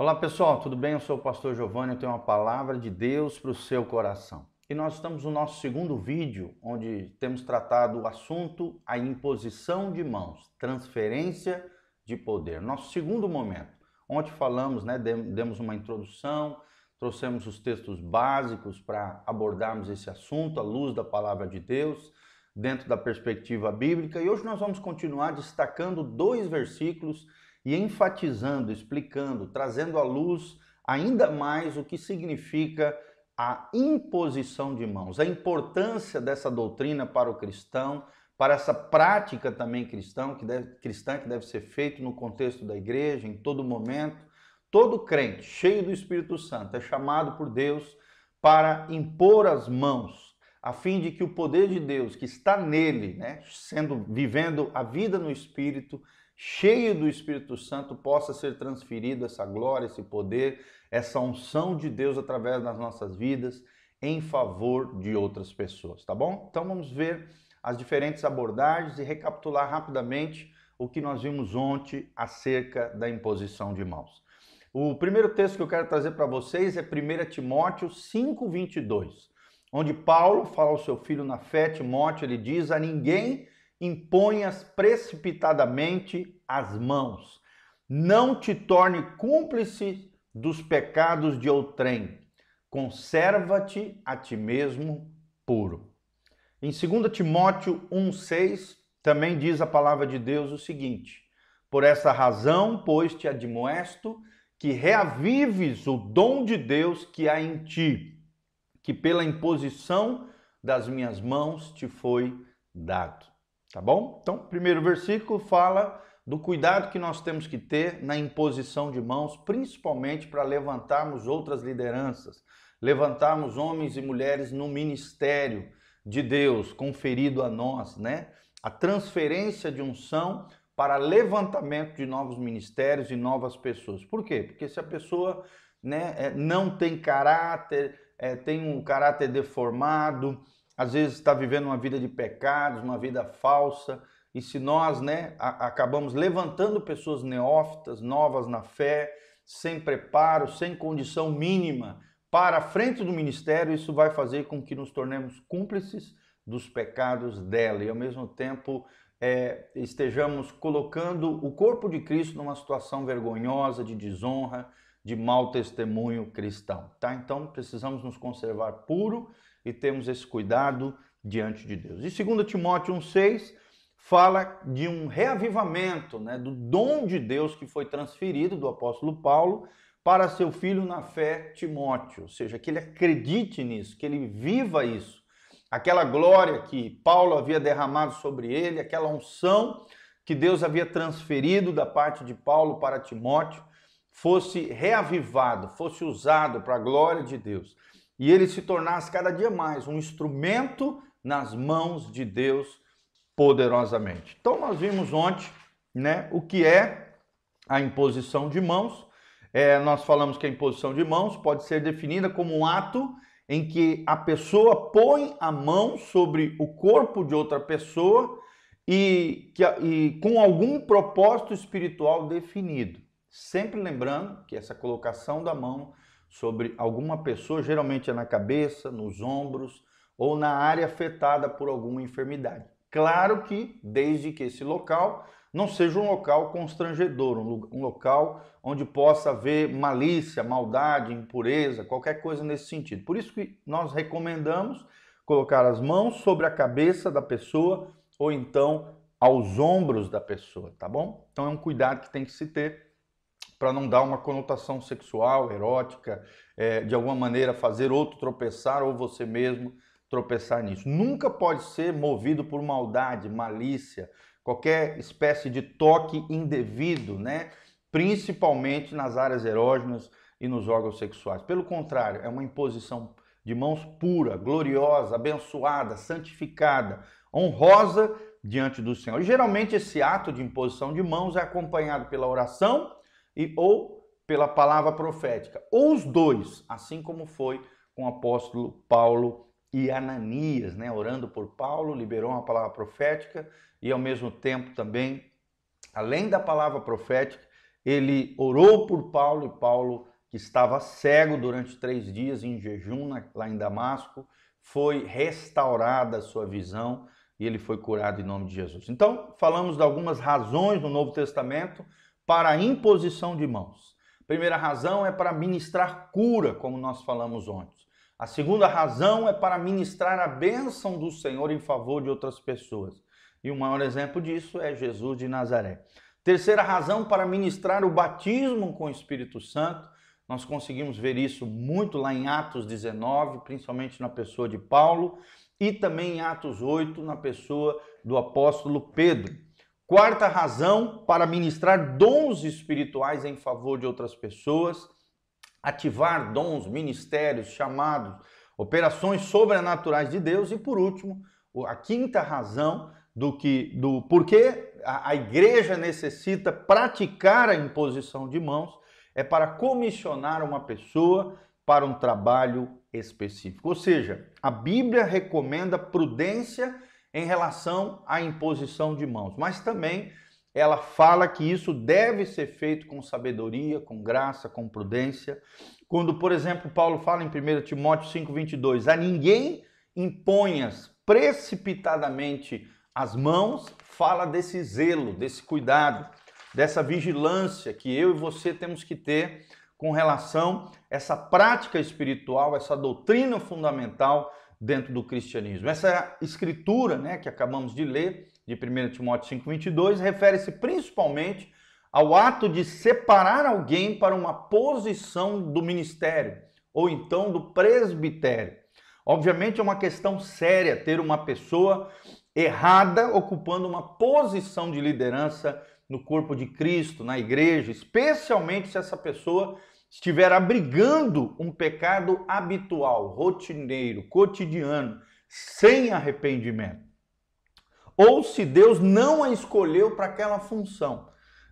Olá pessoal, tudo bem? Eu sou o pastor Giovanni, eu tenho uma palavra de Deus para o seu coração. E nós estamos no nosso segundo vídeo, onde temos tratado o assunto a imposição de mãos, transferência de poder. Nosso segundo momento, onde falamos, né, demos uma introdução, trouxemos os textos básicos para abordarmos esse assunto à luz da palavra de Deus, dentro da perspectiva bíblica. E hoje nós vamos continuar destacando dois versículos e enfatizando, explicando, trazendo à luz ainda mais o que significa a imposição de mãos, a importância dessa doutrina para o cristão, para essa prática também cristã que deve, cristã que deve ser feita no contexto da igreja, em todo momento. Todo crente cheio do Espírito Santo é chamado por Deus para impor as mãos, a fim de que o poder de Deus que está nele, né, sendo vivendo a vida no Espírito, cheio do Espírito Santo, possa ser transferido essa glória, esse poder, essa unção de Deus através das nossas vidas em favor de outras pessoas, tá bom? Então vamos ver as diferentes abordagens e recapitular rapidamente o que nós vimos ontem acerca da imposição de mãos. O primeiro texto que eu quero trazer para vocês é 1 Timóteo 5:22, onde Paulo fala ao seu filho na fé, Timóteo, ele diz: "A ninguém imponhas precipitadamente as mãos. Não te torne cúmplice dos pecados de outrem. Conserva-te a ti mesmo puro. Em 2 Timóteo 1,6 também diz a palavra de Deus o seguinte: Por essa razão, pois te admoesto que reavives o dom de Deus que há em ti, que pela imposição das minhas mãos te foi dado. Tá bom? Então, primeiro versículo fala do cuidado que nós temos que ter na imposição de mãos, principalmente para levantarmos outras lideranças, levantarmos homens e mulheres no ministério de Deus conferido a nós, né? A transferência de unção para levantamento de novos ministérios e novas pessoas. Por quê? Porque se a pessoa né, é, não tem caráter, é, tem um caráter deformado, às vezes está vivendo uma vida de pecados, uma vida falsa, e se nós né, acabamos levantando pessoas neófitas, novas na fé, sem preparo, sem condição mínima para a frente do ministério, isso vai fazer com que nos tornemos cúmplices dos pecados dela e ao mesmo tempo é, estejamos colocando o corpo de Cristo numa situação vergonhosa, de desonra, de mau testemunho cristão. Tá? Então precisamos nos conservar puro e temos esse cuidado diante de Deus. E 2 Timóteo 1,6 fala de um reavivamento, né, do dom de Deus que foi transferido do apóstolo Paulo para seu filho na fé, Timóteo. Ou seja, que ele acredite nisso, que ele viva isso. Aquela glória que Paulo havia derramado sobre ele, aquela unção que Deus havia transferido da parte de Paulo para Timóteo, fosse reavivado, fosse usado para a glória de Deus e ele se tornasse cada dia mais um instrumento nas mãos de Deus poderosamente. Então nós vimos ontem, né, o que é a imposição de mãos. É, nós falamos que a imposição de mãos pode ser definida como um ato em que a pessoa põe a mão sobre o corpo de outra pessoa e, que, e com algum propósito espiritual definido. Sempre lembrando que essa colocação da mão sobre alguma pessoa, geralmente é na cabeça, nos ombros ou na área afetada por alguma enfermidade. Claro que desde que esse local não seja um local constrangedor, um local onde possa haver malícia, maldade, impureza, qualquer coisa nesse sentido. Por isso que nós recomendamos colocar as mãos sobre a cabeça da pessoa ou então aos ombros da pessoa, tá bom? Então é um cuidado que tem que se ter para não dar uma conotação sexual, erótica, é, de alguma maneira fazer outro tropeçar ou você mesmo tropeçar nisso. Nunca pode ser movido por maldade, malícia, qualquer espécie de toque indevido, né? principalmente nas áreas erógenas e nos órgãos sexuais. Pelo contrário, é uma imposição de mãos pura, gloriosa, abençoada, santificada, honrosa diante do Senhor. E geralmente esse ato de imposição de mãos é acompanhado pela oração e ou pela palavra profética, ou os dois, assim como foi com o apóstolo Paulo e Ananias, né, orando por Paulo, liberou uma palavra profética e ao mesmo tempo também, além da palavra profética, ele orou por Paulo e Paulo, que estava cego durante três dias em jejum lá em Damasco, foi restaurada a sua visão e ele foi curado em nome de Jesus. Então, falamos de algumas razões no Novo Testamento para a imposição de mãos. A primeira razão é para ministrar cura, como nós falamos ontem. A segunda razão é para ministrar a bênção do Senhor em favor de outras pessoas. E o maior exemplo disso é Jesus de Nazaré. Terceira razão para ministrar o batismo com o Espírito Santo. Nós conseguimos ver isso muito lá em Atos 19, principalmente na pessoa de Paulo e também em Atos 8, na pessoa do apóstolo Pedro. Quarta razão para ministrar dons espirituais em favor de outras pessoas, ativar dons, ministérios, chamados, operações sobrenaturais de Deus e por último, a quinta razão do que do porquê a, a igreja necessita praticar a imposição de mãos é para comissionar uma pessoa para um trabalho específico. Ou seja, a Bíblia recomenda prudência em relação à imposição de mãos, mas também ela fala que isso deve ser feito com sabedoria, com graça, com prudência. Quando, por exemplo, Paulo fala em 1 Timóteo 5:22, a ninguém imponhas precipitadamente as mãos, fala desse zelo, desse cuidado, dessa vigilância que eu e você temos que ter com relação a essa prática espiritual, essa doutrina fundamental dentro do cristianismo. Essa escritura, né, que acabamos de ler, de 1 Timóteo 5:22, refere-se principalmente ao ato de separar alguém para uma posição do ministério ou então do presbitério. Obviamente é uma questão séria ter uma pessoa errada ocupando uma posição de liderança no corpo de Cristo, na igreja, especialmente se essa pessoa estiver abrigando um pecado habitual, rotineiro, cotidiano, sem arrependimento. Ou se Deus não a escolheu para aquela função.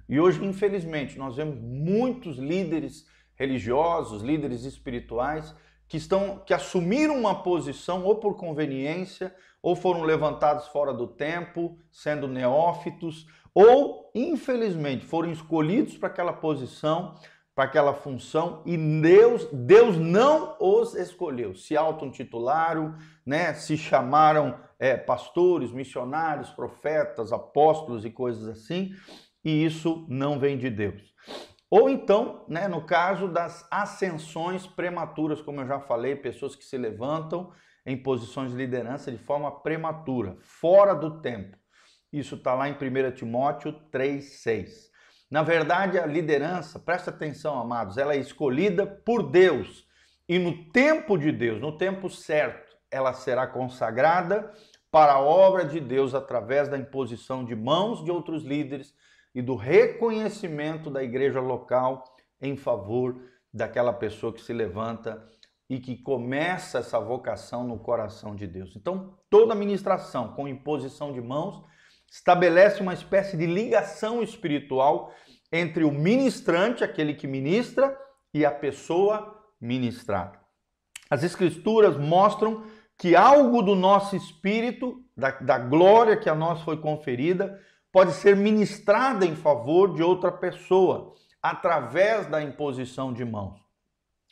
E hoje, infelizmente, nós vemos muitos líderes religiosos, líderes espirituais que estão que assumiram uma posição ou por conveniência, ou foram levantados fora do tempo, sendo neófitos, ou infelizmente foram escolhidos para aquela posição, para aquela função e Deus, Deus não os escolheu. Se auto-intitularam, né? se chamaram é, pastores, missionários, profetas, apóstolos e coisas assim, e isso não vem de Deus. Ou então, né, no caso das ascensões prematuras, como eu já falei, pessoas que se levantam em posições de liderança de forma prematura, fora do tempo. Isso está lá em 1 Timóteo 3,6. Na verdade, a liderança, presta atenção, amados, ela é escolhida por Deus. E no tempo de Deus, no tempo certo, ela será consagrada para a obra de Deus através da imposição de mãos de outros líderes e do reconhecimento da igreja local em favor daquela pessoa que se levanta e que começa essa vocação no coração de Deus. Então, toda ministração com imposição de mãos estabelece uma espécie de ligação espiritual entre o ministrante, aquele que ministra, e a pessoa ministrada. As Escrituras mostram que algo do nosso espírito, da, da glória que a nós foi conferida, pode ser ministrada em favor de outra pessoa, através da imposição de mãos.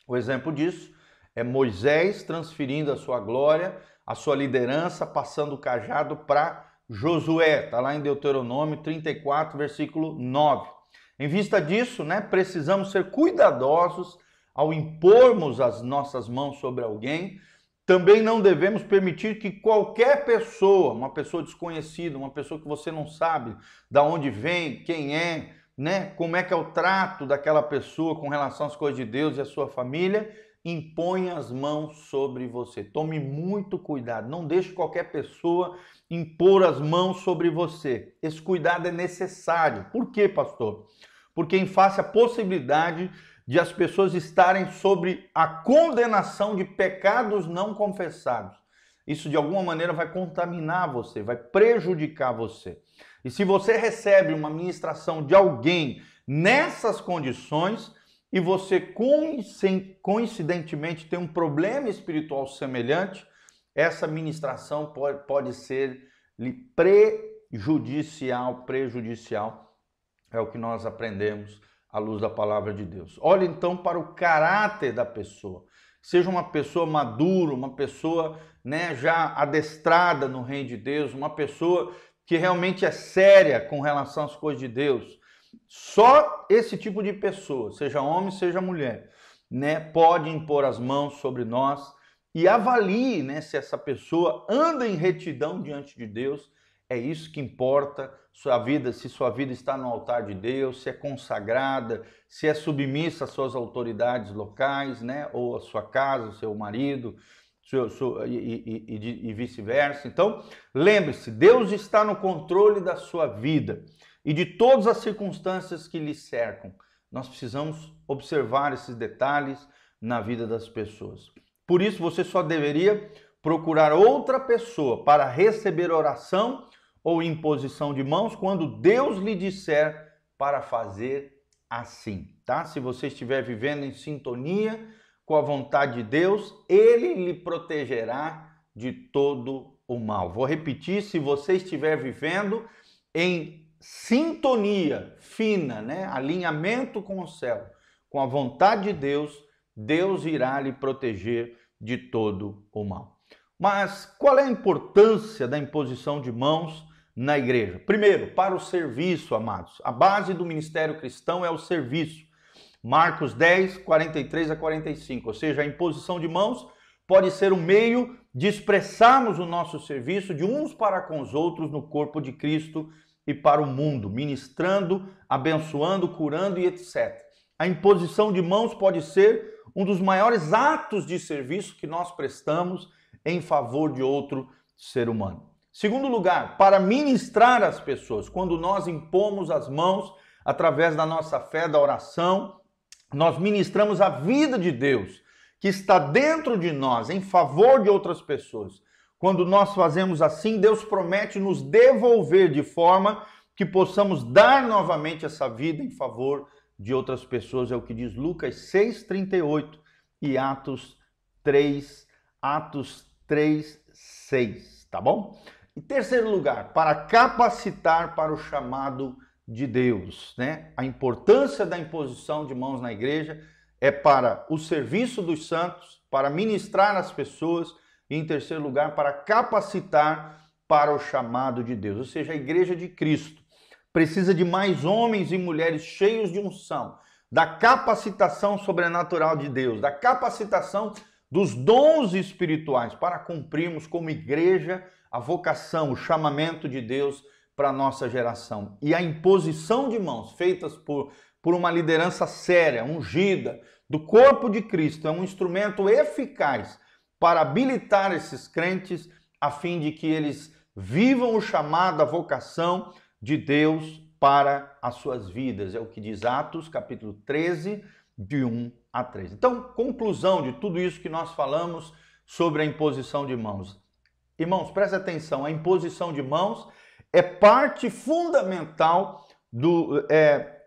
O exemplo disso é Moisés transferindo a sua glória, a sua liderança, passando o cajado para Josué, está lá em Deuteronômio 34, versículo 9. Em vista disso, né, precisamos ser cuidadosos ao impormos as nossas mãos sobre alguém. Também não devemos permitir que qualquer pessoa, uma pessoa desconhecida, uma pessoa que você não sabe da onde vem, quem é, né, como é que é o trato daquela pessoa com relação às coisas de Deus e à sua família, imponha as mãos sobre você. Tome muito cuidado, não deixe qualquer pessoa impor as mãos sobre você. Esse cuidado é necessário. Por quê, pastor? Porque em face a possibilidade de as pessoas estarem sobre a condenação de pecados não confessados. Isso de alguma maneira vai contaminar você, vai prejudicar você. E se você recebe uma ministração de alguém nessas condições e você coincidentemente tem um problema espiritual semelhante, essa ministração pode, pode ser prejudicial, prejudicial, é o que nós aprendemos à luz da palavra de Deus. Olhe então para o caráter da pessoa. Seja uma pessoa madura, uma pessoa né, já adestrada no reino de Deus, uma pessoa que realmente é séria com relação às coisas de Deus. Só esse tipo de pessoa, seja homem, seja mulher, né, pode impor as mãos sobre nós e avalie né, se essa pessoa anda em retidão diante de Deus. É isso que importa sua vida, se sua vida está no altar de Deus, se é consagrada, se é submissa às suas autoridades locais, né? ou à sua casa, ao seu marido, seu, seu, e, e, e, e vice-versa. Então, lembre-se, Deus está no controle da sua vida e de todas as circunstâncias que lhe cercam. Nós precisamos observar esses detalhes na vida das pessoas. Por isso, você só deveria procurar outra pessoa para receber oração ou imposição de mãos quando Deus lhe disser para fazer assim, tá? Se você estiver vivendo em sintonia com a vontade de Deus, ele lhe protegerá de todo o mal. Vou repetir, se você estiver vivendo em sintonia fina, né, alinhamento com o céu, com a vontade de Deus, Deus irá lhe proteger de todo o mal. Mas qual é a importância da imposição de mãos na igreja? Primeiro, para o serviço, amados. A base do ministério cristão é o serviço. Marcos 10, 43 a 45. Ou seja, a imposição de mãos pode ser um meio de expressarmos o nosso serviço de uns para com os outros no corpo de Cristo e para o mundo, ministrando, abençoando, curando e etc. A imposição de mãos pode ser um dos maiores atos de serviço que nós prestamos em favor de outro ser humano. Segundo lugar, para ministrar as pessoas, quando nós impomos as mãos através da nossa fé, da oração, nós ministramos a vida de Deus que está dentro de nós em favor de outras pessoas. Quando nós fazemos assim, Deus promete nos devolver de forma que possamos dar novamente essa vida em favor de outras pessoas, é o que diz Lucas 6:38 e Atos 3, Atos 3, 6, tá bom? Em terceiro lugar, para capacitar para o chamado de Deus, né? A importância da imposição de mãos na igreja é para o serviço dos santos, para ministrar as pessoas e em terceiro lugar, para capacitar para o chamado de Deus. Ou seja, a igreja de Cristo precisa de mais homens e mulheres cheios de unção, da capacitação sobrenatural de Deus, da capacitação dos dons espirituais para cumprirmos como igreja a vocação, o chamamento de Deus para a nossa geração. E a imposição de mãos feitas por, por uma liderança séria, ungida, do corpo de Cristo, é um instrumento eficaz para habilitar esses crentes a fim de que eles vivam o chamado, a vocação de Deus para as suas vidas. É o que diz Atos, capítulo 13, de 1 a 3. Então, conclusão de tudo isso que nós falamos sobre a imposição de mãos. Irmãos, preste atenção, a imposição de mãos é parte fundamental do, é,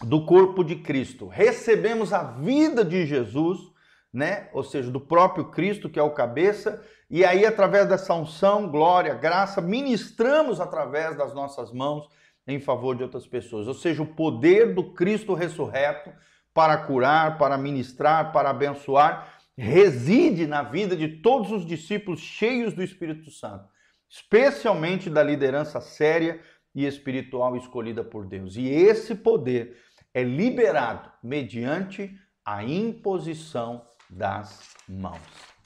do corpo de Cristo. Recebemos a vida de Jesus, né? Ou seja, do próprio Cristo, que é o cabeça, e aí, através dessa unção, glória, graça, ministramos através das nossas mãos em favor de outras pessoas. Ou seja, o poder do Cristo ressurreto para curar, para ministrar, para abençoar reside na vida de todos os discípulos cheios do Espírito Santo, especialmente da liderança séria e espiritual escolhida por Deus. E esse poder é liberado mediante a imposição das mãos.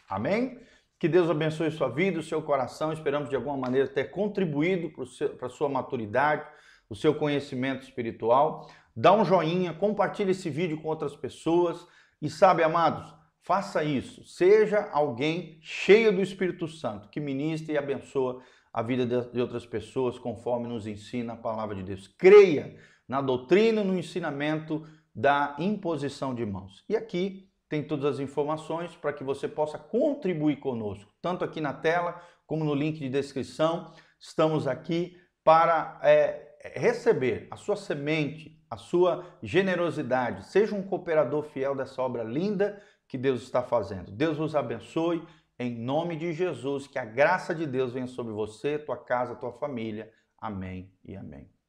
Amém? Que Deus abençoe sua vida, o seu coração. Esperamos de alguma maneira ter contribuído para a sua maturidade, o seu conhecimento espiritual. Dá um joinha, compartilhe esse vídeo com outras pessoas. E sabe, amados, Faça isso. Seja alguém cheio do Espírito Santo, que ministra e abençoa a vida de outras pessoas, conforme nos ensina a palavra de Deus. Creia na doutrina no ensinamento da imposição de mãos. E aqui tem todas as informações para que você possa contribuir conosco, tanto aqui na tela como no link de descrição. Estamos aqui para é, receber a sua semente, a sua generosidade. Seja um cooperador fiel dessa obra linda que Deus está fazendo. Deus vos abençoe em nome de Jesus, que a graça de Deus venha sobre você, tua casa, tua família. Amém e amém.